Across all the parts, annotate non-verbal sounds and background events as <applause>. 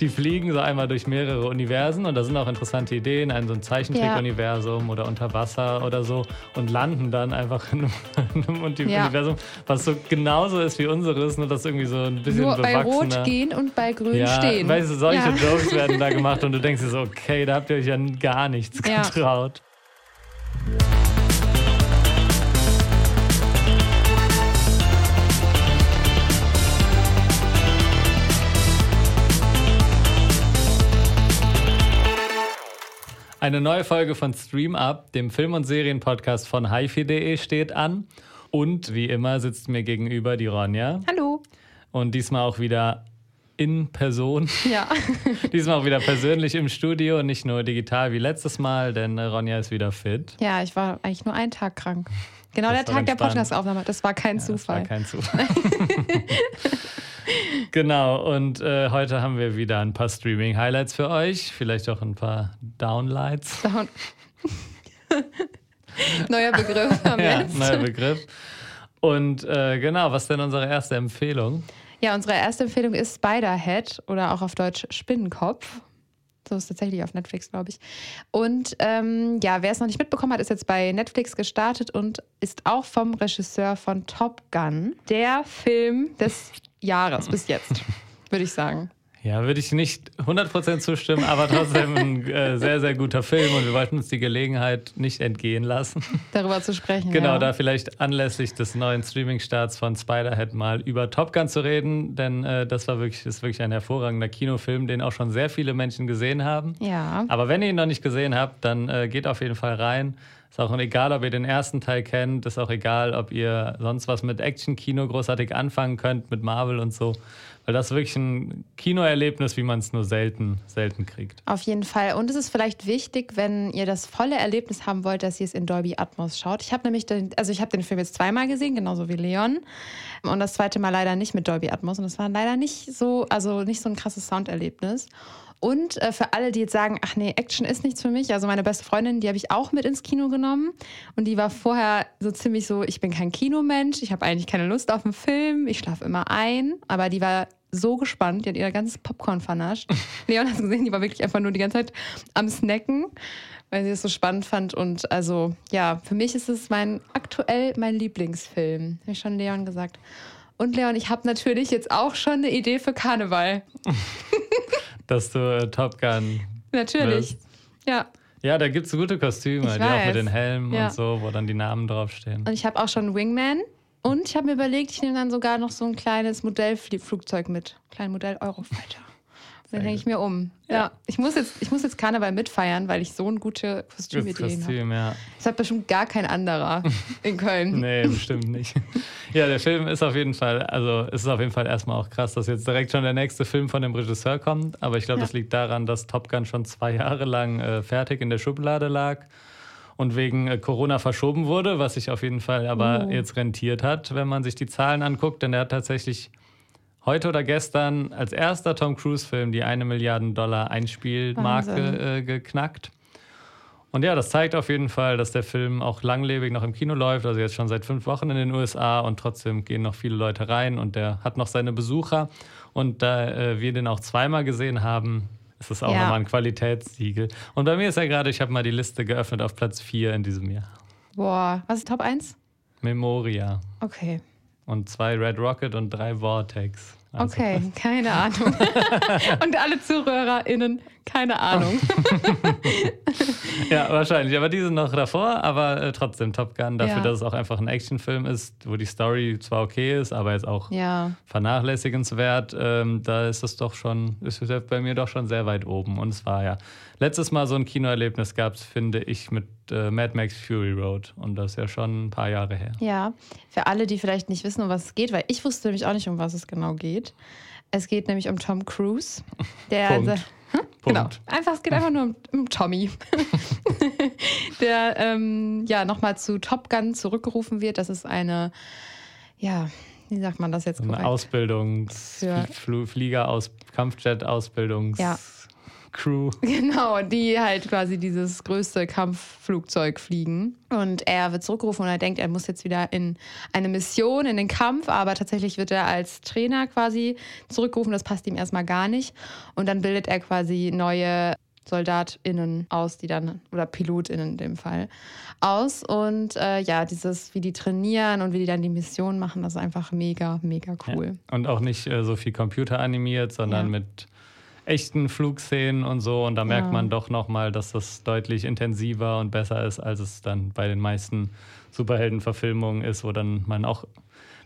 Die fliegen so einmal durch mehrere Universen und da sind auch interessante Ideen, ein so ein Zeichentrick-Universum oder unter Wasser oder so und landen dann einfach in einem <laughs> Universum, was so genauso ist wie unseres, nur dass irgendwie so ein bisschen Nur bei. Rot gehen und bei Grün ja, stehen. Weißt du, solche Ja. <laughs> Jokes werden da gemacht und du denkst dir so, okay, da habt ihr euch ja gar nichts Ja. Eine neue Folge von Stream Up, dem Film- und Serienpodcast von hifi.de steht an. Und wie immer sitzt mir gegenüber die Ronja. Hallo. Und diesmal auch wieder in Person. <laughs> Ja. <laughs> Diesmal auch wieder persönlich im Studio und nicht nur digital wie letztes Mal, denn äh, Ronja ist wieder fit. ja, ich war eigentlich nur einen Tag krank. Genau Das der Tag der. Podcast-Aufnahme. Das war kein Ja, das war Zufall. kein Zufall. <laughs> genau, und äh, heute haben wir wieder ein paar Streaming-Highlights für euch. Vielleicht auch ein paar Downlights. Down. <laughs> Neuer Begriff <laughs> am Ja, jetzt. neuer Begriff. Und äh, genau, was ist denn unsere erste Empfehlung? Ja, unsere erste Empfehlung ist Spiderhead oder auch auf Deutsch Spinnenkopf. So ist tatsächlich auf Netflix, glaube ich. Und ähm, ja, wer es noch nicht mitbekommen hat, ist jetzt bei Netflix gestartet und ist auch vom Regisseur von Top Gun. Der Film des Jahres bis jetzt, würde ich sagen. Ja, würde ich nicht 100% zustimmen, aber trotzdem ein <laughs> äh, sehr, sehr guter Film und wir wollten uns die Gelegenheit nicht entgehen lassen. Darüber zu sprechen. Genau, ja. da vielleicht anlässlich des neuen Streaming-Starts von Spiderhead mal über Top Gun zu reden, denn äh, das war wirklich, ist wirklich ein hervorragender Kinofilm, den auch schon sehr viele Menschen gesehen haben. Ja. Aber wenn ihr ihn noch nicht gesehen habt, dann äh, geht auf jeden Fall rein. Ist auch egal, ob ihr den ersten Teil kennt, ist auch egal, ob ihr sonst was mit Action-Kino großartig anfangen könnt, mit Marvel und so. Weil das ist wirklich ein Kinoerlebnis, wie man es nur selten, selten kriegt. Auf jeden Fall. Und es ist vielleicht wichtig, wenn ihr das volle Erlebnis haben wollt, dass ihr es in Dolby Atmos schaut. Ich habe nämlich, den, also ich habe den Film jetzt zweimal gesehen, genauso wie Leon. Und das zweite Mal leider nicht mit Dolby Atmos. Und es war leider nicht so, also nicht so ein krasses Sounderlebnis. Und äh, für alle, die jetzt sagen, ach nee, Action ist nichts für mich. Also meine beste Freundin, die habe ich auch mit ins Kino genommen. Und die war vorher so ziemlich so, ich bin kein Kinomensch, ich habe eigentlich keine Lust auf einen Film, ich schlafe immer ein. Aber die war so gespannt, die hat ihr ganzes Popcorn vernascht. <laughs> Leon hat gesehen, die war wirklich einfach nur die ganze Zeit am Snacken, weil sie es so spannend fand. Und also, ja, für mich ist es mein aktuell mein Lieblingsfilm. Habe ich schon Leon gesagt. Und Leon, ich habe natürlich jetzt auch schon eine Idee für Karneval. <laughs> <laughs> Dass du äh, Top Gun. Natürlich. Wirst. Ja. Ja, da gibt es gute Kostüme, Ich die auch weiß. mit den Helmen Ja. und so, wo dann die Namen draufstehen. Und ich habe auch schon einen Wingman. Und ich habe mir überlegt, ich nehme dann sogar noch so ein kleines Modellflugzeug mit. Klein Modell Eurofighter. Sehr hänge ich mir um. Ja. Ja. Ich, muss jetzt, ich muss jetzt Karneval mitfeiern, weil ich so eine gute Kostümideen habe. Kostüm, ja. Das hat bestimmt gar kein anderer <laughs> in Köln. Nee, bestimmt nicht. Ja, der Film ist auf jeden Fall, also es ist auf jeden Fall erstmal auch krass, dass jetzt direkt schon der nächste Film von dem Regisseur kommt. Aber ich glaube, Ja. das liegt daran, dass Top Gun schon zwei Jahre lang äh, fertig in der Schublade lag und wegen äh, Corona verschoben wurde, was sich auf jeden Fall aber Oh. jetzt rentiert hat, wenn man sich die Zahlen anguckt. Denn er hat tatsächlich heute oder gestern als erster Tom Cruise-Film die eine Milliarden Dollar Einspielmarke äh, geknackt. Und ja, das zeigt auf jeden Fall, dass der Film auch langlebig noch im Kino läuft, also jetzt schon seit fünf Wochen in den USA und trotzdem gehen noch viele Leute rein und der hat noch seine Besucher. Und da äh, wir den auch zweimal gesehen haben, ist es auch Ja. nochmal ein Qualitätssiegel. Und bei mir ist ja gerade, ich habe mal die Liste geöffnet auf Platz 4 in diesem Jahr. Boah, was ist Top 1? Memoria. Okay. Und zwei Red Rocket und drei Vortex. Also, Okay, <laughs> keine Ahnung. <laughs> Und alle ZuhörerInnen, keine Ahnung. <laughs> Ja, wahrscheinlich. Aber die sind noch davor, aber äh, trotzdem Top Gun, dafür, Ja. dass es auch einfach ein Actionfilm ist, wo die Story zwar okay ist, aber jetzt auch Ja. vernachlässigenswert, ähm, da ist es doch schon, ist es bei mir doch schon sehr weit oben. Und es war ja letztes Mal so ein Kinoerlebnis gab es, finde ich, mit äh, Mad Max Fury Road. Und das ist ja schon ein paar Jahre her. Ja, für alle, die vielleicht nicht wissen, um was es geht, weil ich wusste nämlich auch nicht, um was es genau geht. Es geht nämlich um Tom Cruise. Der Punkt. Hm? Genau. Punkt. Einfach, es geht einfach nur um, um Tommy. <laughs> der ähm, ja nochmal zu Top Gun zurückgerufen wird. Das ist eine, ja, wie sagt man das jetzt So eine korrekt? Ausbildungs-, Fl Flieger aus Kampfjet-Ausbildungs-, Ja. Crew. <laughs> Genau, die halt quasi dieses größte Kampfflugzeug fliegen. Und er wird zurückgerufen und er denkt, er muss jetzt wieder in eine Mission, in den Kampf, aber tatsächlich wird er als Trainer quasi zurückgerufen. Das passt ihm erstmal gar nicht. Und dann bildet er quasi neue SoldatInnen aus, die dann, oder PilotInnen in dem Fall, aus. Und äh, ja, dieses, wie die trainieren und wie die dann die Mission machen, das ist einfach mega, mega cool. Ja. Und auch nicht äh, so viel computeranimiert, sondern ja. mit echten Flugszenen und so. Und da merkt ja. man doch nochmal, dass das deutlich intensiver und besser ist, als es dann bei den meisten Superheldenverfilmungen ist, wo dann man auch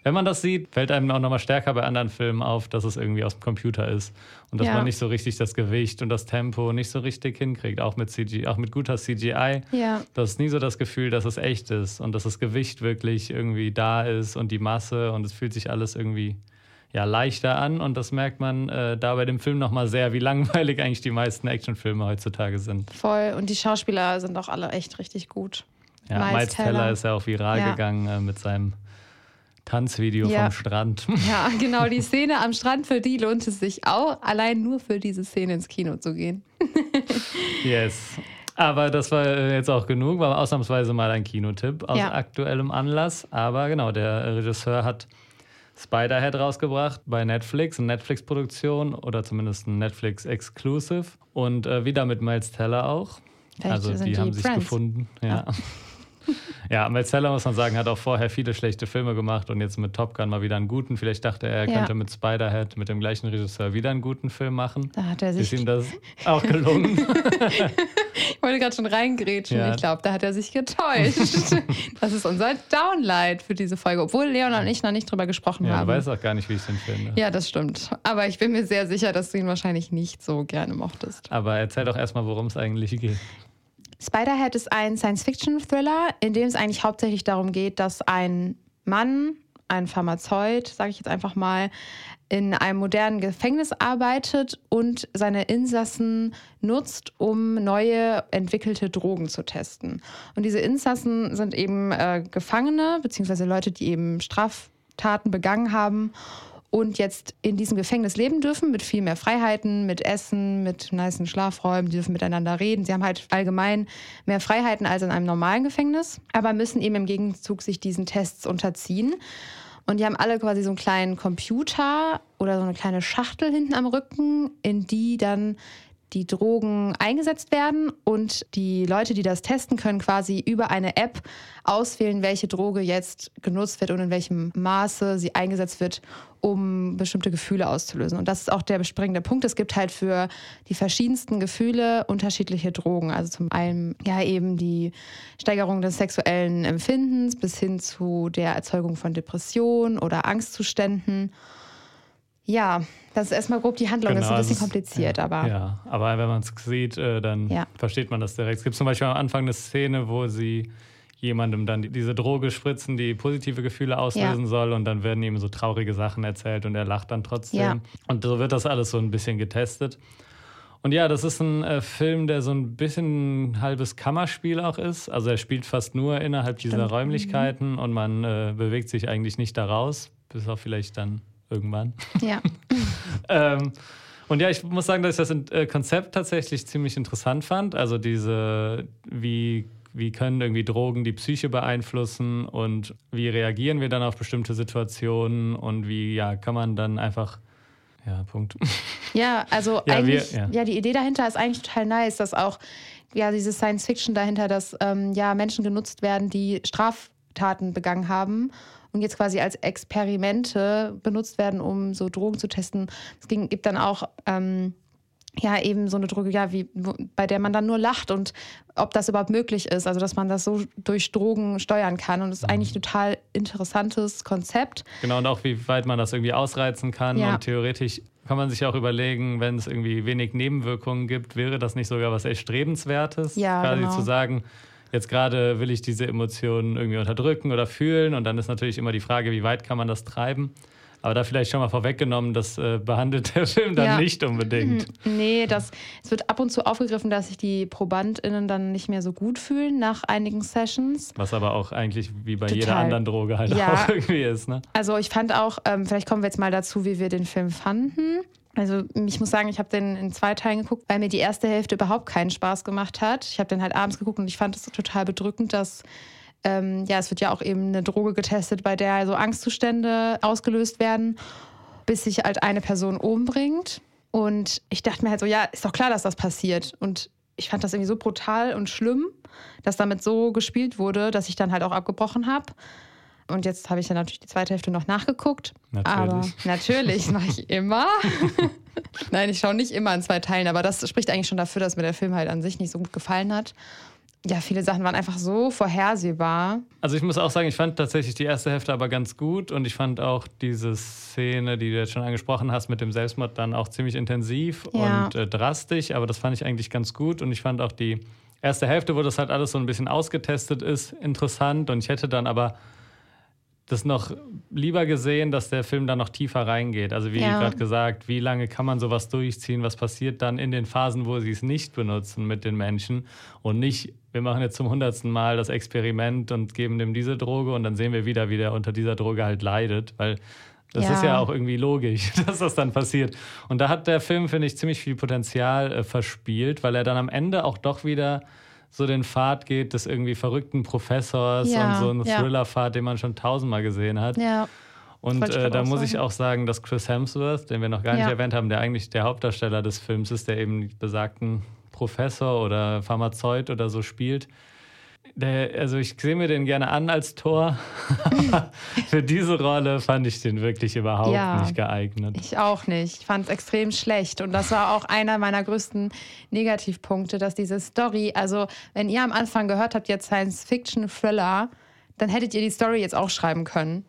wenn man das sieht, fällt einem auch nochmal stärker bei anderen Filmen auf, dass es irgendwie aus dem Computer ist und dass ja. man nicht so richtig das Gewicht und das Tempo nicht so richtig hinkriegt, auch mit CGI, auch mit guter CGI. Ja. Das ist nie so das Gefühl, dass es echt ist und dass das Gewicht wirklich irgendwie da ist und die Masse und es fühlt sich alles irgendwie ja, leichter an und das merkt man äh, da bei dem Film nochmal sehr, wie langweilig <laughs> eigentlich die meisten Actionfilme heutzutage sind. Voll und die Schauspieler sind auch alle echt richtig gut. Ja, Miles, Miles Teller. Teller ist ja auch viral ja. gegangen äh, mit seinem Tanzvideo ja. vom Strand. <laughs> Ja, <laughs> genau, die Szene am Strand, für die lohnt es sich auch, allein nur für diese Szene ins Kino zu gehen. yes. Aber das war äh, jetzt auch genug, war ausnahmsweise mal ein Kinotipp aus ja. aktuellem Anlass. Aber genau, der Regisseur hat Spiderhead rausgebracht bei Netflix, eine Netflix-Produktion oder zumindest ein Netflix-Exclusive. Und äh, wieder mit Miles Teller auch. Vielleicht also die, die haben sich gefunden. ja. <laughs> ja. Ja, Metzeler, muss man sagen, hat auch vorher viele schlechte Filme gemacht und jetzt mit Top Gun mal wieder einen guten. Vielleicht dachte er, er ja. könnte mit Spiderhead, mit dem gleichen Regisseur, wieder einen guten Film machen. Da hat er sich. Ist ihm das auch gelungen? <laughs> ich wollte gerade schon reingrätschen. Ja. Ich glaube, da hat er sich getäuscht. <laughs> das ist unser Downlight für diese Folge, obwohl Leon und ich noch nicht drüber gesprochen ja, haben. Du weißt auch gar nicht, wie ich den finde. Ja, das stimmt. Aber ich bin mir sehr sicher, dass du ihn wahrscheinlich nicht so gerne mochtest. Aber erzähl doch erstmal, worum es eigentlich geht. Spiderhead ist ein Science-Fiction-Thriller, in dem es eigentlich hauptsächlich darum geht, dass ein Mann, ein Pharmazeut, sage ich jetzt einfach mal, in einem modernen Gefängnis arbeitet und seine Insassen nutzt, um neue entwickelte Drogen zu testen. Und diese Insassen sind eben äh, Gefangene, beziehungsweise Leute, die eben Straftaten begangen haben und jetzt in diesem Gefängnis leben dürfen mit viel mehr Freiheiten, mit Essen, mit niceen Schlafräumen, die dürfen miteinander reden. Sie haben halt allgemein mehr Freiheiten als in einem normalen Gefängnis, aber müssen eben im Gegenzug sich diesen Tests unterziehen. Und die haben alle quasi so einen kleinen Computer oder so eine kleine Schachtel hinten am Rücken, in die dann die Drogen eingesetzt werden und die Leute, die das testen können, quasi über eine App auswählen, welche Droge jetzt genutzt wird und in welchem Maße sie eingesetzt wird, um bestimmte Gefühle auszulösen. Und das ist auch der bespringende Punkt. Es gibt halt für die verschiedensten Gefühle unterschiedliche Drogen. Also zum einen ja eben die Steigerung des sexuellen Empfindens bis hin zu der Erzeugung von Depressionen oder Angstzuständen. Ja, das ist erstmal grob die Handlung. Genau, das ist ein bisschen kompliziert, ja, aber. Ja, aber wenn man es sieht, äh, dann ja. versteht man das direkt. Es gibt zum Beispiel am Anfang eine Szene, wo sie jemandem dann diese Droge spritzen, die positive Gefühle auslösen ja. soll und dann werden ihm so traurige Sachen erzählt und er lacht dann trotzdem. Ja. Und so wird das alles so ein bisschen getestet. Und ja, das ist ein äh, Film, der so ein bisschen ein halbes Kammerspiel auch ist. Also er spielt fast nur innerhalb Stimmt. dieser Räumlichkeiten mhm. und man äh, bewegt sich eigentlich nicht daraus, bis auf vielleicht dann irgendwann. Ja. <laughs> ähm, und ja, ich muss sagen, dass ich das äh, Konzept tatsächlich ziemlich interessant fand. Also diese, wie, wie können irgendwie Drogen die Psyche beeinflussen und wie reagieren wir dann auf bestimmte Situationen und wie ja, kann man dann einfach ja, Punkt. <laughs> Ja, also ja, eigentlich, wir, ja. ja. die Idee dahinter ist eigentlich total nice, dass auch ja diese Science Fiction dahinter, dass ähm, ja Menschen genutzt werden, die Straftaten begangen haben und jetzt quasi als Experimente benutzt werden, um so Drogen zu testen. Es gibt dann auch ähm, ja eben so eine Droge, ja, wie, bei der man dann nur lacht und ob das überhaupt möglich ist, also dass man das so durch Drogen steuern kann. Und das ist mhm. eigentlich ein total interessantes Konzept. Genau, und auch wie weit man das irgendwie ausreizen kann. Ja. Und theoretisch kann man sich auch überlegen, wenn es irgendwie wenig Nebenwirkungen gibt, wäre das nicht sogar was Erstrebenswertes, ja, quasi genau. zu sagen, Jetzt gerade will ich diese Emotionen irgendwie unterdrücken oder fühlen und dann ist natürlich immer die Frage, wie weit kann man das treiben? Aber da vielleicht schon mal vorweggenommen, das äh, behandelt der Film dann ja. nicht unbedingt. Mhm. Nee, das, es wird ab und zu aufgegriffen, dass sich die ProbandInnen dann nicht mehr so gut fühlen nach einigen Sessions. Was aber auch eigentlich wie bei Total. jeder anderen Droge halt ja. auch <laughs> irgendwie ist. Ne? Also ich fand auch, ähm, vielleicht kommen wir jetzt mal dazu, wie wir den Film fanden. Also ich muss sagen, ich habe den in zwei Teilen geguckt, weil mir die erste Hälfte überhaupt keinen Spaß gemacht hat. Ich habe den halt abends geguckt und ich fand es total bedrückend, dass ähm, ja, es wird ja auch eben eine Droge getestet, bei der so Angstzustände ausgelöst werden, bis sich halt eine Person umbringt. Und ich dachte mir halt so, ja, ist doch klar, dass das passiert. Und ich fand das irgendwie so brutal und schlimm, dass damit so gespielt wurde, dass ich dann halt auch abgebrochen habe. Und jetzt habe ich dann natürlich die zweite Hälfte noch nachgeguckt. Natürlich. Aber natürlich mache ich immer. <laughs> Nein, ich schaue nicht immer in zwei Teilen, aber das spricht eigentlich schon dafür, dass mir der Film halt an sich nicht so gut gefallen hat. Ja, viele Sachen waren einfach so vorhersehbar. Also ich muss auch sagen, ich fand tatsächlich die erste Hälfte aber ganz gut und ich fand auch diese Szene, die du jetzt schon angesprochen hast mit dem Selbstmord, dann auch ziemlich intensiv ja. und äh, drastisch, aber das fand ich eigentlich ganz gut und ich fand auch die erste Hälfte, wo das halt alles so ein bisschen ausgetestet ist, interessant und ich hätte dann aber das noch lieber gesehen, dass der Film da noch tiefer reingeht. Also wie ja. gerade gesagt, wie lange kann man sowas durchziehen? Was passiert dann in den Phasen, wo sie es nicht benutzen mit den Menschen und nicht, wir machen jetzt zum hundertsten Mal das Experiment und geben dem diese Droge und dann sehen wir wieder, wie der unter dieser Droge halt leidet, weil das ja. ist ja auch irgendwie logisch, <laughs> dass das dann passiert. Und da hat der Film, finde ich, ziemlich viel Potenzial äh, verspielt, weil er dann am Ende auch doch wieder so den Pfad geht des irgendwie verrückten Professors ja, und so einen ja. Thriller-Pfad, den man schon tausendmal gesehen hat. Ja. Und äh, da muss sagen. ich auch sagen, dass Chris Hemsworth, den wir noch gar nicht erwähnt haben, der eigentlich der Hauptdarsteller des Films ist, der eben besagten Professor oder Pharmazeut oder so spielt, der, also ich sehe mir den gerne an als Tor. <laughs> Für diese Rolle fand ich den wirklich überhaupt ja, nicht geeignet. Ich auch nicht. Ich fand es extrem schlecht. Und das war auch einer meiner größten Negativpunkte, dass diese Story, also wenn ihr am Anfang gehört habt, jetzt Science-Fiction-Thriller, dann hättet ihr die Story jetzt auch schreiben können.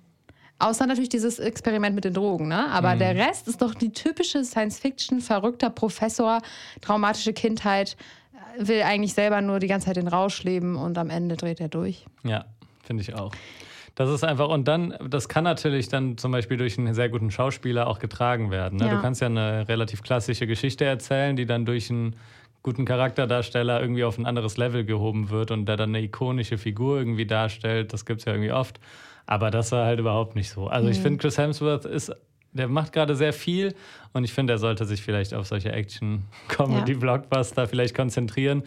Außer natürlich dieses Experiment mit den Drogen, ne? Aber mhm. der Rest ist doch die typische Science-Fiction, verrückter Professor, traumatische Kindheit will eigentlich selber nur die ganze Zeit den Rausch leben und am Ende dreht er durch. Ja, finde ich auch. Das ist einfach, und dann, das kann natürlich dann zum Beispiel durch einen sehr guten Schauspieler auch getragen werden. Ne? Ja. Du kannst ja eine relativ klassische Geschichte erzählen, die dann durch einen guten Charakterdarsteller irgendwie auf ein anderes Level gehoben wird und der dann eine ikonische Figur irgendwie darstellt. Das gibt es ja irgendwie oft. Aber das war halt überhaupt nicht so. Also mhm. ich finde, Chris Hemsworth ist der macht gerade sehr viel und ich finde, er sollte sich vielleicht auf solche Action-Comedy-Blockbuster ja. vielleicht konzentrieren,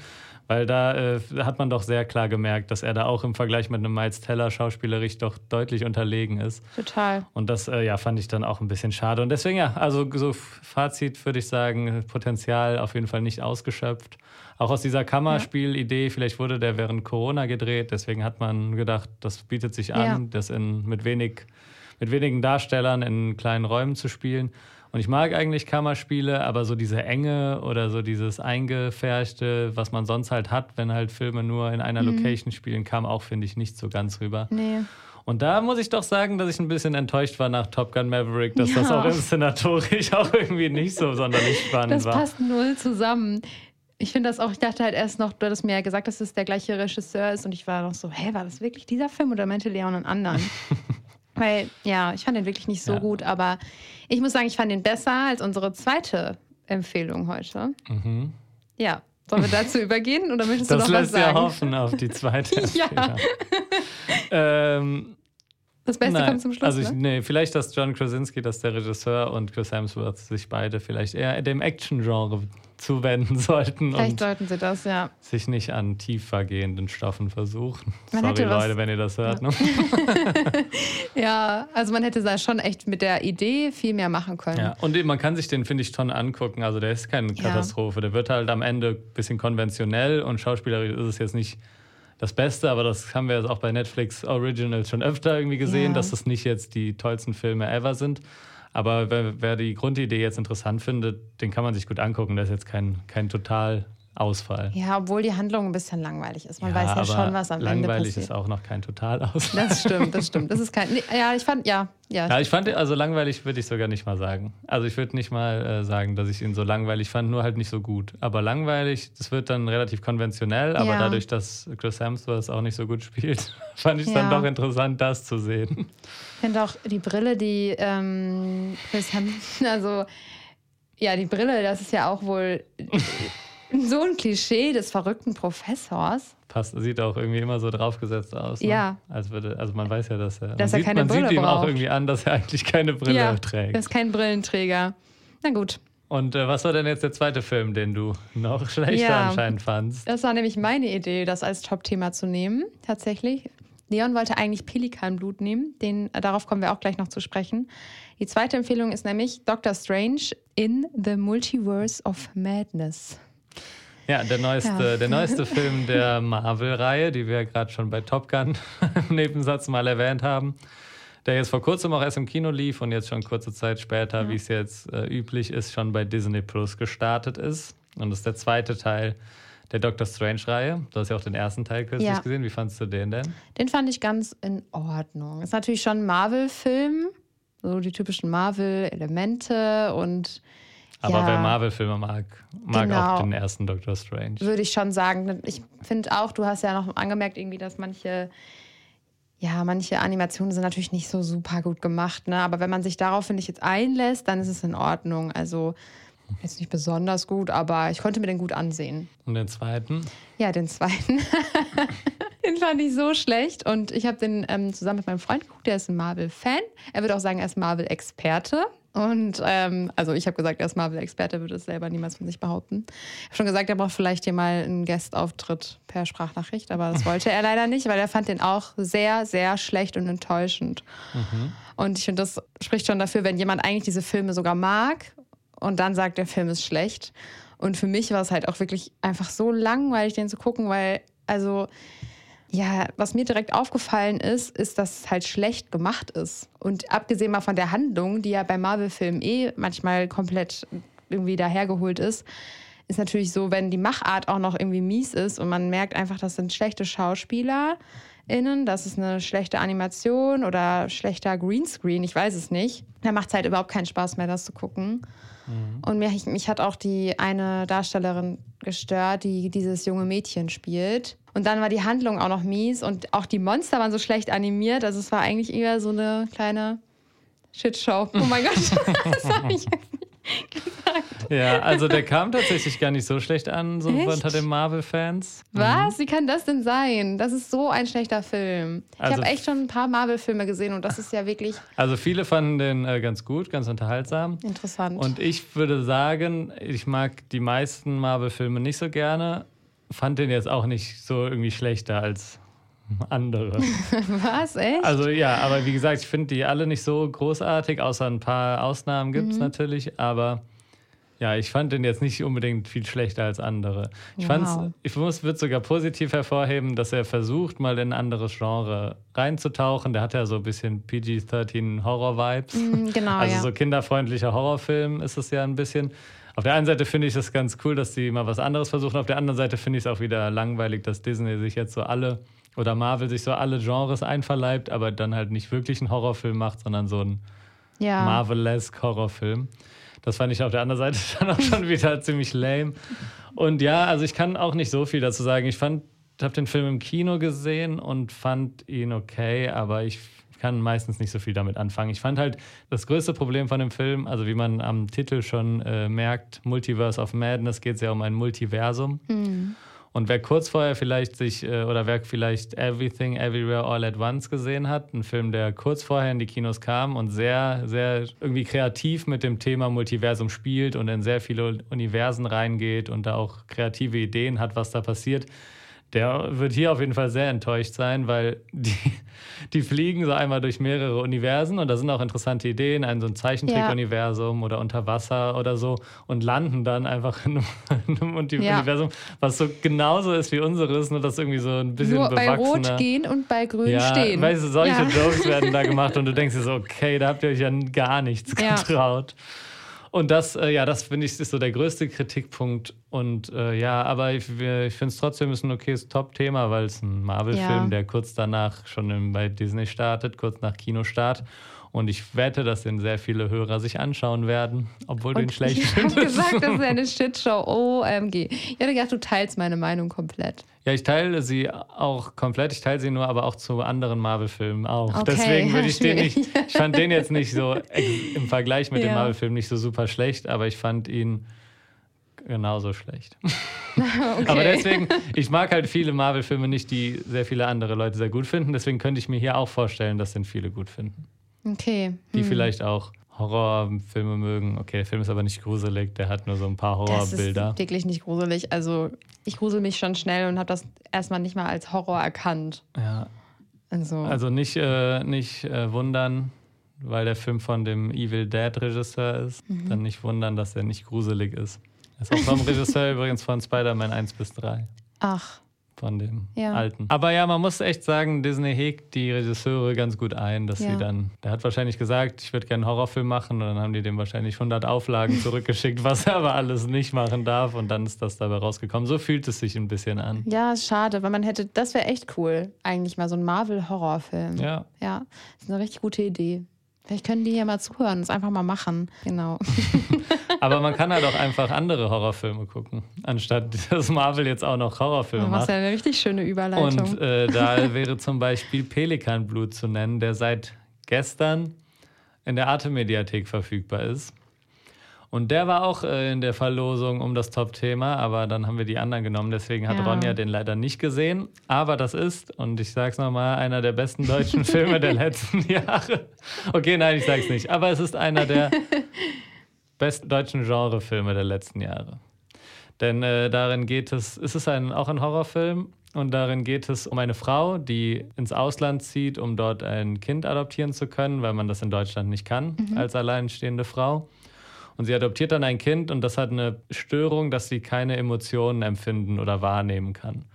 weil da äh, hat man doch sehr klar gemerkt, dass er da auch im Vergleich mit einem Miles Teller schauspielerisch doch deutlich unterlegen ist. Total. Und das äh, ja, fand ich dann auch ein bisschen schade. Und deswegen ja, also so Fazit würde ich sagen, Potenzial auf jeden Fall nicht ausgeschöpft. Auch aus dieser Kammerspielidee, vielleicht wurde der während Corona gedreht, deswegen hat man gedacht, das bietet sich an, ja. das in, mit wenig mit wenigen Darstellern in kleinen Räumen zu spielen. Und ich mag eigentlich Kammerspiele, aber so diese Enge oder so dieses Eingefärschte, was man sonst halt hat, wenn halt Filme nur in einer mhm. Location spielen, kam auch, finde ich, nicht so ganz rüber. Nee. Und da muss ich doch sagen, dass ich ein bisschen enttäuscht war nach Top Gun Maverick, dass ja. das auch inszenatorisch <laughs> auch irgendwie nicht so sonderlich spannend das war. Das passt null zusammen. Ich finde das auch, ich dachte halt erst noch, du hattest mir ja gesagt, dass es der gleiche Regisseur ist und ich war noch so, hä, war das wirklich dieser Film oder meinte Leon einen anderen? <laughs> Weil, ja, ich fand den wirklich nicht so ja. gut, aber ich muss sagen, ich fand den besser als unsere zweite Empfehlung heute. Mhm. Ja. Sollen wir dazu übergehen oder möchtest das du noch was sagen? Das lässt ja hoffen auf die zweite <laughs> ja. ähm, das Beste Nein, kommt zum Schluss. Also, ich, ne? nee, vielleicht, dass John Krasinski, dass der Regisseur und Chris Hemsworth sich beide vielleicht eher dem Action-Genre zuwenden <laughs> sollten. Vielleicht und sollten sie das, ja. Sich nicht an tiefergehenden Stoffen versuchen. Man Sorry, Leute, wenn ihr das hört. Ja. Ne? <laughs> ja, also man hätte da schon echt mit der Idee viel mehr machen können. Ja, und man kann sich den, finde ich, schon angucken. Also der ist keine Katastrophe. Ja. Der wird halt am Ende ein bisschen konventionell und schauspielerisch ist es jetzt nicht das Beste, aber das haben wir jetzt auch bei Netflix Originals schon öfter irgendwie gesehen, dass das nicht jetzt die tollsten Filme ever sind. Aber wer, wer, die Grundidee jetzt interessant findet, den kann man sich gut angucken. Das ist jetzt kein, kein total Ausfall. Ja, obwohl die Handlung ein bisschen langweilig ist. Man ja, weiß ja schon, was am Ende passiert. Langweilig ist auch noch kein Totalausfall. <laughs> Das stimmt, das stimmt. Das ist kein. Ja, ich fand, ja. Ja, ja ich fand, also langweilig würde ich sogar nicht mal sagen. Also ich würde nicht mal äh, sagen, dass ich ihn so langweilig fand, nur halt nicht so gut. Aber langweilig, das wird dann relativ konventionell, aber ja. dadurch, dass Chris Hemsworth auch nicht so gut spielt, <laughs> fand ich es ja. dann doch interessant, das zu sehen. Ich finde auch die Brille, die ähm, Chris Hemsworth, <laughs> also ja, die Brille, das ist ja auch wohl <laughs> so ein Klischee des verrückten Professors. Passt, sieht auch irgendwie immer so draufgesetzt aus. Ne? Ja. Als würde, also man weiß ja, dass er. Dass er sieht, keine man Brille sieht ihm braucht. auch irgendwie an, dass er eigentlich keine Brille ja, trägt. Er ist kein Brillenträger. Na gut. Und äh, was war denn jetzt der zweite Film, den du noch <laughs> schlechter ja, anscheinend fandst? Das war nämlich meine Idee, das als Top-Thema zu nehmen, tatsächlich. Leon wollte eigentlich Pelikanblut nehmen, den, äh, darauf kommen wir auch gleich noch zu sprechen. Die zweite Empfehlung ist nämlich Doctor Strange in the Multiverse of Madness. Ja, der neueste, ja. Der neueste Film der Marvel-Reihe, die wir gerade schon bei Top Gun <laughs> im Nebensatz mal erwähnt haben der jetzt vor kurzem auch erst im Kino lief und jetzt schon kurze Zeit später, ja. wie es jetzt äh, üblich ist, schon bei Disney Plus gestartet ist. Und das ist der zweite Teil der Doctor Strange-Reihe. Du hast ja auch den ersten Teil kürzlich ja. gesehen. Wie fandest du den denn? Den fand ich ganz in Ordnung. Ist natürlich schon ein Marvel-Film, so die typischen Marvel-Elemente und aber ja, wer Marvel-Filme mag, mag genau. auch den ersten Doctor Strange. Würde ich schon sagen. Ich finde auch, du hast ja noch angemerkt, irgendwie, dass manche ja, manche Animationen sind natürlich nicht so super gut gemacht, ne? aber wenn man sich darauf, finde ich, jetzt einlässt, dann ist es in Ordnung. Also jetzt nicht besonders gut, aber ich konnte mir den gut ansehen. Und den zweiten? Ja, den zweiten. <laughs> den fand ich so schlecht und ich habe den ähm, zusammen mit meinem Freund geguckt, der ist ein Marvel-Fan. Er würde auch sagen, er ist Marvel-Experte. Und ähm, also ich habe gesagt, er ist Marvel-Experte, würde es selber niemals von sich behaupten. Ich habe schon gesagt, er braucht vielleicht hier mal einen Gastauftritt per Sprachnachricht, aber das wollte er leider nicht, weil er fand den auch sehr, sehr schlecht und enttäuschend. Mhm. Und ich finde, das spricht schon dafür, wenn jemand eigentlich diese Filme sogar mag und dann sagt, der Film ist schlecht. Und für mich war es halt auch wirklich einfach so langweilig, den zu gucken, weil, also ja, was mir direkt aufgefallen ist, ist, dass es halt schlecht gemacht ist. Und abgesehen mal von der Handlung, die ja bei Marvel-Filmen eh manchmal komplett irgendwie dahergeholt ist, ist natürlich so, wenn die Machart auch noch irgendwie mies ist und man merkt einfach, das sind schlechte SchauspielerInnen, das ist eine schlechte Animation oder schlechter Greenscreen, ich weiß es nicht. Da macht es halt überhaupt keinen Spaß mehr, das zu gucken. Mhm. Und mich, mich hat auch die eine Darstellerin gestört, die dieses junge Mädchen spielt. Und dann war die Handlung auch noch mies und auch die Monster waren so schlecht animiert. Also es war eigentlich eher so eine kleine Shitshow. Oh mein Gott, <laughs> das habe ich gesagt. Ja, also der kam tatsächlich gar nicht so schlecht an, so Echt? unter den Marvel-Fans. Was? Mhm. Wie kann das denn sein? Das ist so ein schlechter Film. Ich also, habe echt schon ein paar Marvel-Filme gesehen und das ist ja wirklich. Also viele fanden den äh, ganz gut, ganz unterhaltsam. Interessant. Und ich würde sagen, ich mag die meisten Marvel-Filme nicht so gerne fand den jetzt auch nicht so irgendwie schlechter als andere. <laughs> Was, echt? Also ja, aber wie gesagt, ich finde die alle nicht so großartig, außer ein paar Ausnahmen gibt es mhm. natürlich, aber ja, ich fand den jetzt nicht unbedingt viel schlechter als andere. Ich wow. fand's, ich muss, würde sogar positiv hervorheben, dass er versucht, mal in ein anderes Genre reinzutauchen. Der hat ja so ein bisschen PG-13 Horror-Vibes. Mm, genau. Also ja. so kinderfreundlicher Horrorfilm ist es ja ein bisschen. Auf der einen Seite finde ich das ganz cool, dass sie mal was anderes versuchen. Auf der anderen Seite finde ich es auch wieder langweilig, dass Disney sich jetzt so alle oder Marvel sich so alle Genres einverleibt, aber dann halt nicht wirklich einen Horrorfilm macht, sondern so einen ja. Marvel-esque Horrorfilm. Das fand ich auf der anderen Seite <laughs> dann auch schon wieder ziemlich lame. Und ja, also ich kann auch nicht so viel dazu sagen. Ich fand, habe den Film im Kino gesehen und fand ihn okay, aber ich kann meistens nicht so viel damit anfangen. Ich fand halt das größte Problem von dem Film, also wie man am Titel schon äh, merkt, Multiverse of Madness geht es ja um ein Multiversum. Mhm. Und wer kurz vorher vielleicht sich, äh, oder wer vielleicht Everything, Everywhere, All at Once gesehen hat, ein Film, der kurz vorher in die Kinos kam und sehr, sehr irgendwie kreativ mit dem Thema Multiversum spielt und in sehr viele Universen reingeht und da auch kreative Ideen hat, was da passiert, der wird hier auf jeden Fall sehr enttäuscht sein, weil die, <laughs> die fliegen so einmal durch mehrere Universen und da sind auch interessante Ideen, ein so ein Zeichentrick-Universum ja. oder unter Wasser oder so und landen dann einfach in einem, <laughs> Universum, ja. was so genauso ist wie unseres, nur das irgendwie so ein bisschen nur bewachsener. bei Rot gehen und bei Grün ja, stehen. Weißt du, solche Jokes werden da <laughs> gemacht und du denkst dir so, okay, da habt ihr euch ja gar nichts getraut. Und das, äh, ja, das finde ich, ist so der größte Kritikpunkt. Und äh, ja, aber ich, ich finde es trotzdem ist ein okayes Top-Thema, weil es ein Marvel-Film, ja. der kurz danach schon bei Disney startet, kurz nach Kinostart. Und ich wette, dass den sehr viele Hörer sich anschauen werden, obwohl und du ihn schlecht <laughs> ich findest. Ich habe gesagt, das ist eine <laughs> Shitshow. OMG. Ich hatte gedacht, du teilst meine Meinung komplett. Ja, ich teile sie auch komplett. Ich teile sie nur aber auch zu anderen Marvel-Filmen auch. Okay, Deswegen würde ich den nicht. Ich fand den jetzt nicht so im Vergleich mit ja. dem Marvel-Film nicht so super schlecht, aber ich fand ihn genauso schlecht. <laughs> Okay. Aber deswegen, ich mag halt viele Marvel-Filme nicht, die sehr viele andere Leute sehr gut finden. Deswegen könnte ich mir hier auch vorstellen, dass den viele gut finden. Okay. Die hm. vielleicht auch Horrorfilme mögen. Okay, der Film ist aber nicht gruselig, der hat nur so ein paar Horrorbilder. Das ist wirklich nicht gruselig. Also ich grusel mich schon schnell und habe das erstmal nicht mal als Horror erkannt. Ja. Also, also nicht, äh, nicht äh, wundern, weil der Film von dem Evil Dead Regisseur ist. Mhm. Dann nicht wundern, dass er nicht gruselig ist. Er ist auch vom <laughs> Regisseur übrigens von Spider-Man 1 bis 3. Ach von dem ja. alten. Aber ja, man muss echt sagen, Disney hegt die Regisseure ganz gut ein, dass ja. sie dann, der hat wahrscheinlich gesagt, ich würde gerne einen Horrorfilm machen und dann haben die dem wahrscheinlich 100 Auflagen <laughs> zurückgeschickt, was er aber alles nicht machen darf und dann ist das dabei rausgekommen. So fühlt es sich ein bisschen an. Ja, schade, weil man hätte, das wäre echt cool, eigentlich mal so ein Marvel-Horrorfilm. Ja. Ja, das ist eine richtig gute Idee. Vielleicht können die ja mal zuhören und es einfach mal machen. Genau. <laughs> Aber man kann halt auch einfach andere Horrorfilme gucken, anstatt dass Marvel jetzt auch noch Horrorfilme macht. Das ist ja eine richtig schöne Überleitung. Und äh, da wäre zum Beispiel Pelikanblut zu nennen, der seit gestern in der Arte-Mediathek verfügbar ist. Und der war auch äh, in der Verlosung um das Top-Thema, aber dann haben wir die anderen genommen. Deswegen hat ja. Ronja den leider nicht gesehen. Aber das ist, und ich sag's nochmal, einer der besten deutschen Filme der <laughs> letzten Jahre. Okay, nein, ich sag's nicht. Aber es ist einer der <laughs> besten deutschen Genrefilme der letzten Jahre. Denn äh, darin geht es, ist es ein, auch ein Horrorfilm und darin geht es um eine Frau, die ins Ausland zieht, um dort ein Kind adoptieren zu können, weil man das in Deutschland nicht kann mhm. als alleinstehende Frau. Und sie adoptiert dann ein Kind und das hat eine Störung, dass sie keine Emotionen empfinden oder wahrnehmen kann.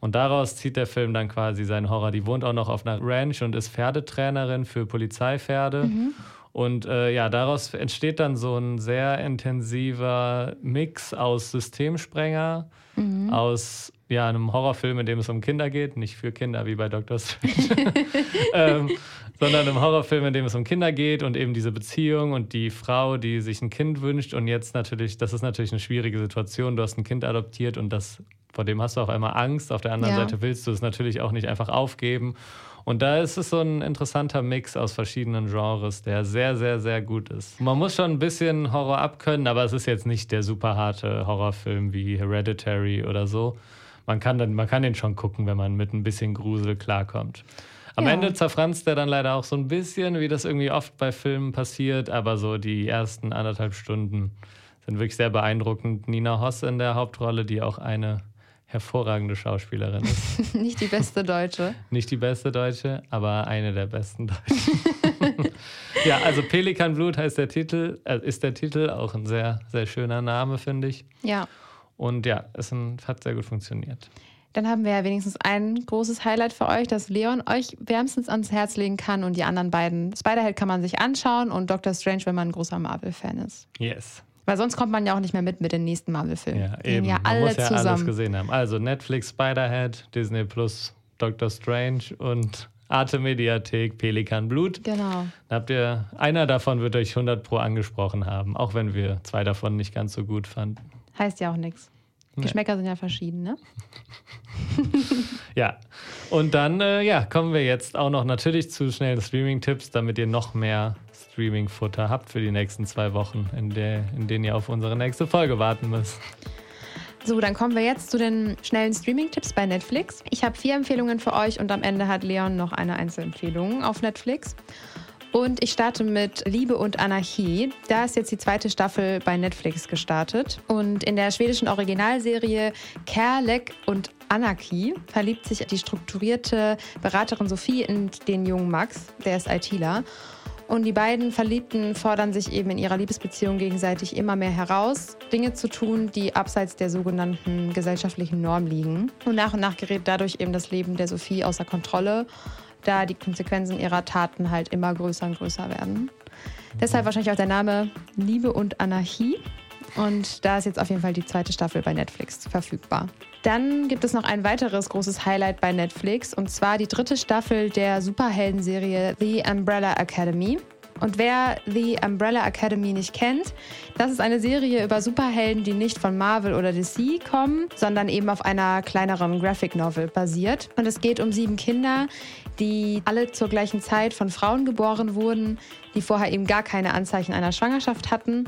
Und daraus zieht der Film dann quasi seinen Horror. Die wohnt auch noch auf einer Ranch und ist Pferdetrainerin für Polizeipferde. Mhm. Und äh, ja, daraus entsteht dann so ein sehr intensiver Mix aus Systemsprenger, mhm. aus ja, einem Horrorfilm, in dem es um Kinder geht, nicht für Kinder wie bei Dr. Strange, <laughs> ähm, sondern einem Horrorfilm, in dem es um Kinder geht und eben diese Beziehung und die Frau, die sich ein Kind wünscht und jetzt natürlich, das ist natürlich eine schwierige Situation, du hast ein Kind adoptiert und das, vor dem hast du auf einmal Angst, auf der anderen ja. Seite willst du es natürlich auch nicht einfach aufgeben und da ist es so ein interessanter Mix aus verschiedenen Genres, der sehr, sehr, sehr gut ist. Man muss schon ein bisschen Horror abkönnen, aber es ist jetzt nicht der super harte Horrorfilm wie Hereditary oder so. Man kann, dann, man kann den schon gucken, wenn man mit ein bisschen Grusel klarkommt. Am ja. Ende zerfranst der dann leider auch so ein bisschen, wie das irgendwie oft bei Filmen passiert, aber so die ersten anderthalb Stunden sind wirklich sehr beeindruckend. Nina Hoss in der Hauptrolle, die auch eine hervorragende Schauspielerin ist. <laughs> Nicht die beste Deutsche. Nicht die beste Deutsche, aber eine der besten Deutschen. <laughs> ja, also Pelikanblut heißt der Titel, äh, ist der Titel, auch ein sehr, sehr schöner Name, finde ich. Ja. Und ja, es hat sehr gut funktioniert. Dann haben wir ja wenigstens ein großes Highlight für euch, das Leon euch wärmstens ans Herz legen kann und die anderen beiden. Spider-Head kann man sich anschauen und Doctor Strange, wenn man ein großer Marvel-Fan ist. Yes. Weil sonst kommt man ja auch nicht mehr mit mit den nächsten Marvel-Filmen. Ja, eben. Ja alle man muss ja zusammen. alles gesehen haben. Also Netflix, Spider-Head, Disney Plus, Doctor Strange und Arte Mediathek, Pelikan Blut. Genau. Da habt ihr, einer davon wird euch 100 Pro angesprochen haben, auch wenn wir zwei davon nicht ganz so gut fanden. Heißt ja auch nichts. Geschmäcker sind ja verschieden, ne? <laughs> ja. Und dann äh, ja, kommen wir jetzt auch noch natürlich zu schnellen Streaming-Tipps, damit ihr noch mehr Streaming-Futter habt für die nächsten zwei Wochen, in, der, in denen ihr auf unsere nächste Folge warten müsst. So, dann kommen wir jetzt zu den schnellen Streaming-Tipps bei Netflix. Ich habe vier Empfehlungen für euch und am Ende hat Leon noch eine Einzelempfehlung auf Netflix. Und ich starte mit Liebe und Anarchie. Da ist jetzt die zweite Staffel bei Netflix gestartet. Und in der schwedischen Originalserie Kerlek und Anarchie verliebt sich die strukturierte Beraterin Sophie in den jungen Max, der ist ITler. Und die beiden Verliebten fordern sich eben in ihrer Liebesbeziehung gegenseitig immer mehr heraus, Dinge zu tun, die abseits der sogenannten gesellschaftlichen Norm liegen. Und nach und nach gerät dadurch eben das Leben der Sophie außer Kontrolle, da die Konsequenzen ihrer Taten halt immer größer und größer werden. Deshalb wahrscheinlich auch der Name Liebe und Anarchie. Und da ist jetzt auf jeden Fall die zweite Staffel bei Netflix verfügbar. Dann gibt es noch ein weiteres großes Highlight bei Netflix und zwar die dritte Staffel der Superhelden-Serie The Umbrella Academy. Und wer The Umbrella Academy nicht kennt, das ist eine Serie über Superhelden, die nicht von Marvel oder DC kommen, sondern eben auf einer kleineren Graphic Novel basiert. Und es geht um sieben Kinder, die alle zur gleichen Zeit von Frauen geboren wurden, die vorher eben gar keine Anzeichen einer Schwangerschaft hatten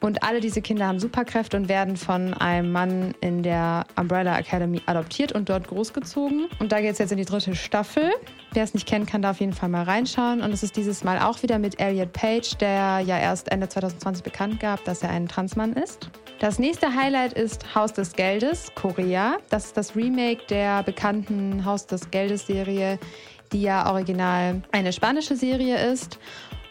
Und alle diese Kinder haben Superkräfte und werden von einem Mann in der Umbrella Academy adoptiert und dort großgezogen. Und da geht es jetzt in die dritte Staffel. Wer es nicht kennt, kann da auf jeden Fall mal reinschauen. Und es ist dieses Mal auch wieder mit Elliot Page, der ja erst Ende 2020 bekannt gab, dass er ein Transmann ist. Das nächste Highlight ist Haus des Geldes, Korea. Das ist das Remake der bekannten Haus des Geldes-Serie, die ja original eine spanische Serie ist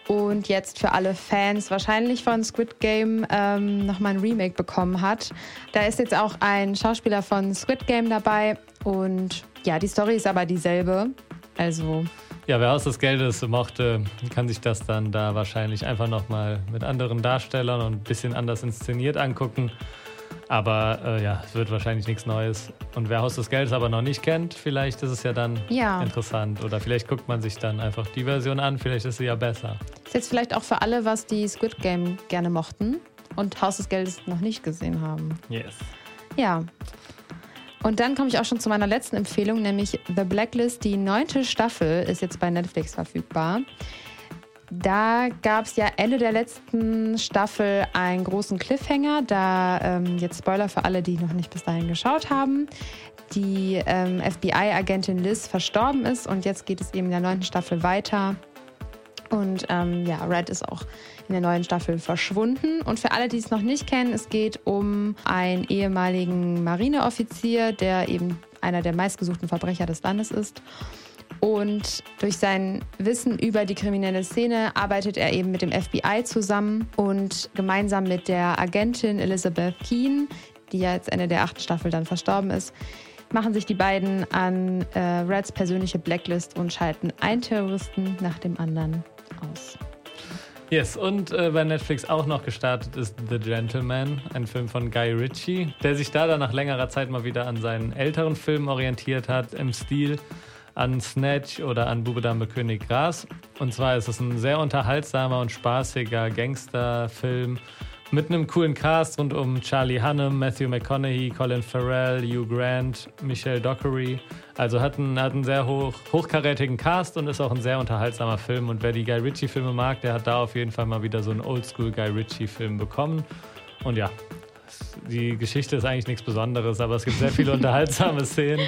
und jetzt für alle Fans wahrscheinlich von Squid Game ähm, nochmal ein Remake bekommen hat. Da ist jetzt auch ein Schauspieler von Squid Game dabei und ja, die Story ist aber dieselbe. Also. Ja, wer aus des Geldes mochte, kann sich das dann da wahrscheinlich einfach nochmal mit anderen Darstellern und ein bisschen anders inszeniert angucken. Aber äh, ja, es wird wahrscheinlich nichts Neues. Und wer Haus des Geldes aber noch nicht kennt, vielleicht ist es ja dann ja. interessant. Oder vielleicht guckt man sich dann einfach die Version an, vielleicht ist sie ja besser. Ist jetzt vielleicht auch für alle, was die Squid Game gerne mochten und Haus des Geldes noch nicht gesehen haben. Yes. Ja. Und dann komme ich auch schon zu meiner letzten Empfehlung, nämlich The Blacklist. Die neunte Staffel ist jetzt bei Netflix verfügbar. Da gab es ja Ende der letzten Staffel einen großen Cliffhanger. Da ähm, jetzt Spoiler für alle, die noch nicht bis dahin geschaut haben. Die ähm, FBI-Agentin Liz verstorben ist und jetzt geht es eben in der neunten Staffel weiter. Und ähm, ja, Red ist auch in der neuen Staffel verschwunden. Und für alle, die es noch nicht kennen, es geht um einen ehemaligen Marineoffizier, der eben einer der meistgesuchten Verbrecher des Landes ist. Und durch sein Wissen über die kriminelle Szene arbeitet er eben mit dem FBI zusammen und gemeinsam mit der Agentin Elizabeth Keen, die ja jetzt Ende der achten Staffel dann verstorben ist, machen sich die beiden an äh, Reds persönliche Blacklist und schalten einen Terroristen nach dem anderen aus. Yes, und äh, bei Netflix auch noch gestartet ist The Gentleman, ein Film von Guy Ritchie, der sich da dann nach längerer Zeit mal wieder an seinen älteren Filmen orientiert hat, im Stil an Snatch oder an Bube Dame König Gras. Und zwar ist es ein sehr unterhaltsamer und spaßiger Gangsterfilm mit einem coolen Cast rund um Charlie Hunnam, Matthew McConaughey, Colin Farrell, Hugh Grant, Michelle Dockery. Also hat einen, hat einen sehr hoch, hochkarätigen Cast und ist auch ein sehr unterhaltsamer Film. Und wer die Guy Ritchie-Filme mag, der hat da auf jeden Fall mal wieder so einen Oldschool Guy Ritchie-Film bekommen. Und ja, die Geschichte ist eigentlich nichts Besonderes, aber es gibt sehr viele <laughs> unterhaltsame Szenen.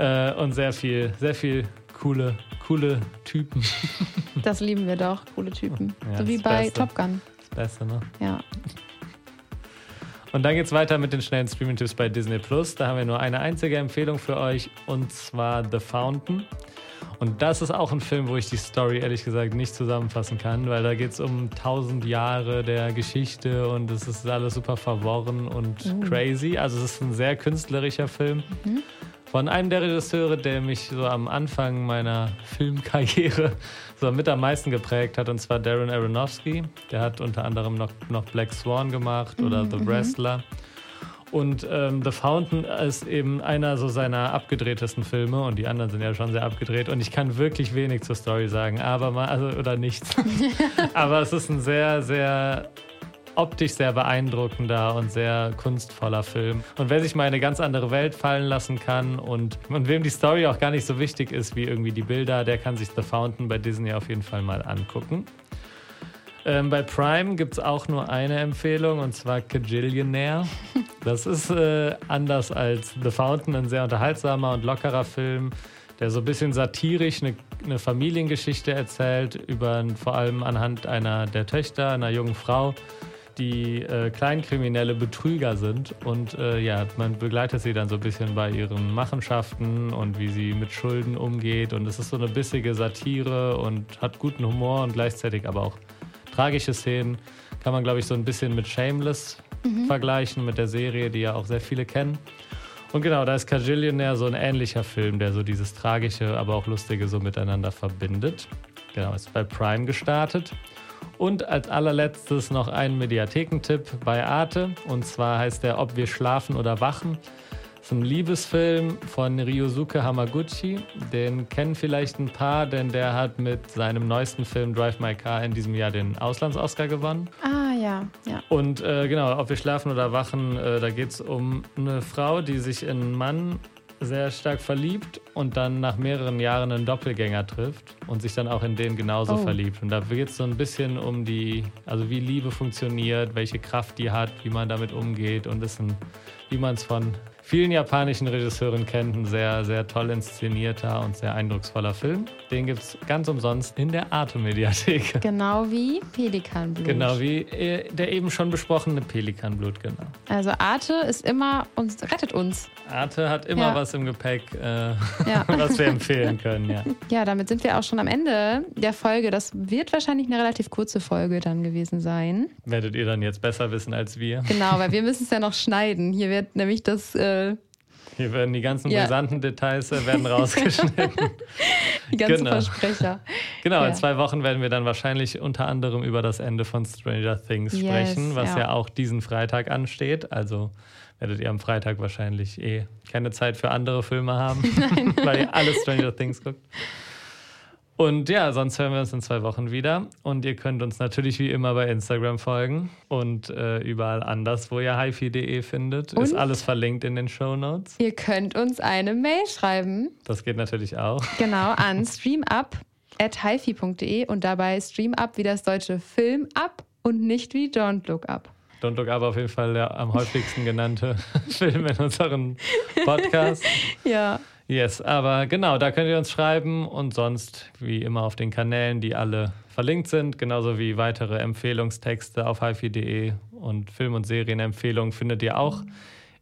Äh, und sehr viel, sehr viel coole, coole Typen. <laughs> Das lieben wir doch, coole Typen. Ja, so wie bei Beste. Top Gun. Das Beste, ne? Ja. Und dann geht's weiter mit den schnellen Streaming-Tipps bei Disney Plus. Da haben wir nur eine einzige Empfehlung für euch und zwar The Fountain. Und das ist auch ein Film, wo ich die Story ehrlich gesagt nicht zusammenfassen kann, weil da geht es um tausend Jahre der Geschichte und es ist alles super verworren und uh. crazy. Also es ist ein sehr künstlerischer Film. Mhm von einem der Regisseure, der mich so am Anfang meiner Filmkarriere <laughs> so mit am meisten geprägt hat, und zwar Darren Aronofsky. Der hat unter anderem noch, noch Black Swan gemacht oder mhm. The Wrestler. Und ähm, The Fountain ist eben einer so seiner abgedrehtesten Filme und die anderen sind ja schon sehr abgedreht und ich kann wirklich wenig zur Story sagen, aber mal, also, oder nichts. <laughs> aber es ist ein sehr, sehr optisch sehr beeindruckender und sehr kunstvoller Film. Und wer sich mal in eine ganz andere Welt fallen lassen kann und, und wem die Story auch gar nicht so wichtig ist wie irgendwie die Bilder, der kann sich The Fountain bei Disney auf jeden Fall mal angucken. Ähm, bei Prime gibt es auch nur eine Empfehlung und zwar Kajillionaire. <laughs> Das ist äh, anders als The Fountain, ein sehr unterhaltsamer und lockerer Film, der so ein bisschen satirisch eine, eine Familiengeschichte erzählt, über vor allem anhand einer der Töchter, einer jungen Frau, die äh, Kleinkriminelle Betrüger sind. Und äh, ja, man begleitet sie dann so ein bisschen bei ihren Machenschaften und wie sie mit Schulden umgeht. Und es ist so eine bissige Satire und hat guten Humor und gleichzeitig aber auch tragische Szenen. Kann man, glaube ich, so ein bisschen mit Shameless mhm. vergleichen, mit der Serie, die ja auch sehr viele kennen. Und genau, da ist Cajillionaire so ein ähnlicher Film, der so dieses Tragische, aber auch Lustige so miteinander verbindet. Genau, ist bei Prime gestartet. Und als allerletztes noch ein Mediathekentipp bei Arte. Und zwar heißt der Ob wir schlafen oder wachen. Das ist ein Liebesfilm von Ryosuke Hamaguchi. Den kennen vielleicht ein paar, denn der hat mit seinem neuesten Film Drive My Car in diesem Jahr den Auslands-Oscar gewonnen. Ah, ja, ja. Und äh, genau, ob wir schlafen oder wachen, äh, da geht es um eine Frau, die sich in einen Mann sehr stark verliebt und dann nach mehreren Jahren einen Doppelgänger trifft und sich dann auch in den genauso Oh. verliebt. Und da geht es so ein bisschen um die, also wie Liebe funktioniert, welche Kraft die hat, wie man damit umgeht und ist ein, wie man es von vielen japanischen Regisseuren kennt, ein sehr, sehr toll inszenierter und sehr eindrucksvoller Film. Den gibt es ganz umsonst in der Arte-Mediathek. <laughs> Genau wie Pelikanblut. Genau wie äh, der eben schon besprochene Pelikanblut, genau. Also Arte ist immer uns rettet uns. Arte hat immer Ja. was im Gepäck, äh, Ja. <laughs> was wir <laughs> empfehlen können, ja. Ja, damit sind wir auch schon am Ende der Folge. Das wird wahrscheinlich eine relativ kurze Folge dann gewesen sein. Werdet ihr dann jetzt besser wissen als wir. Genau, weil wir müssen es ja noch schneiden. Hier wird nämlich das, äh, Hier werden die ganzen Ja. brisanten Details äh, werden rausgeschnitten. <laughs> die ganzen Genau. Versprecher. genau, Ja. in zwei Wochen werden wir dann wahrscheinlich unter anderem über das Ende von Stranger Things Yes, sprechen, was ja. ja. auch diesen Freitag ansteht. Also werdet ihr am Freitag wahrscheinlich eh keine Zeit für andere Filme haben, <laughs> <laughs> weil ihr alle Stranger Things guckt. Und ja, sonst hören wir uns in zwei Wochen wieder. Und ihr könnt uns natürlich wie immer bei Instagram folgen und äh, überall anders, wo ihr hifi.de findet. Ist Und? alles verlinkt in den Show Notes. Ihr könnt uns eine Mail schreiben. Das geht natürlich auch. <laughs> Genau, an streamup.hifi.de und dabei streamup wie das deutsche Film ab und nicht wie Don't Look Up. Don't Look Up auf jeden Fall der am häufigsten genannte <laughs> Film in unserem Podcast. Ja, Yes, aber genau, da könnt ihr uns schreiben und sonst wie immer auf den Kanälen, die alle verlinkt sind, genauso wie weitere Empfehlungstexte auf hifi.de und Film- und Serienempfehlungen findet ihr auch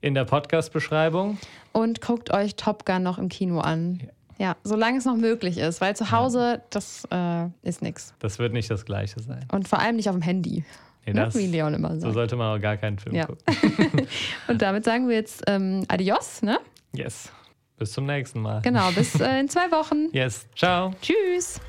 in der Podcast-Beschreibung. und guckt euch Top Gun noch im Kino an. Ja, solange es noch möglich ist, weil zu Hause, das äh, ist nix. Das wird nicht das Gleiche sein. Und vor allem nicht auf dem Handy. Nee, Ne? das, Wie Leon immer so sagt. sollte man auch gar keinen Film Ja. gucken. <laughs> Und damit sagen wir jetzt ähm, Adios, ne? Yes, bis zum nächsten Mal. Genau, bis äh, in zwei Wochen. <laughs> Yes, ciao. Tschüss.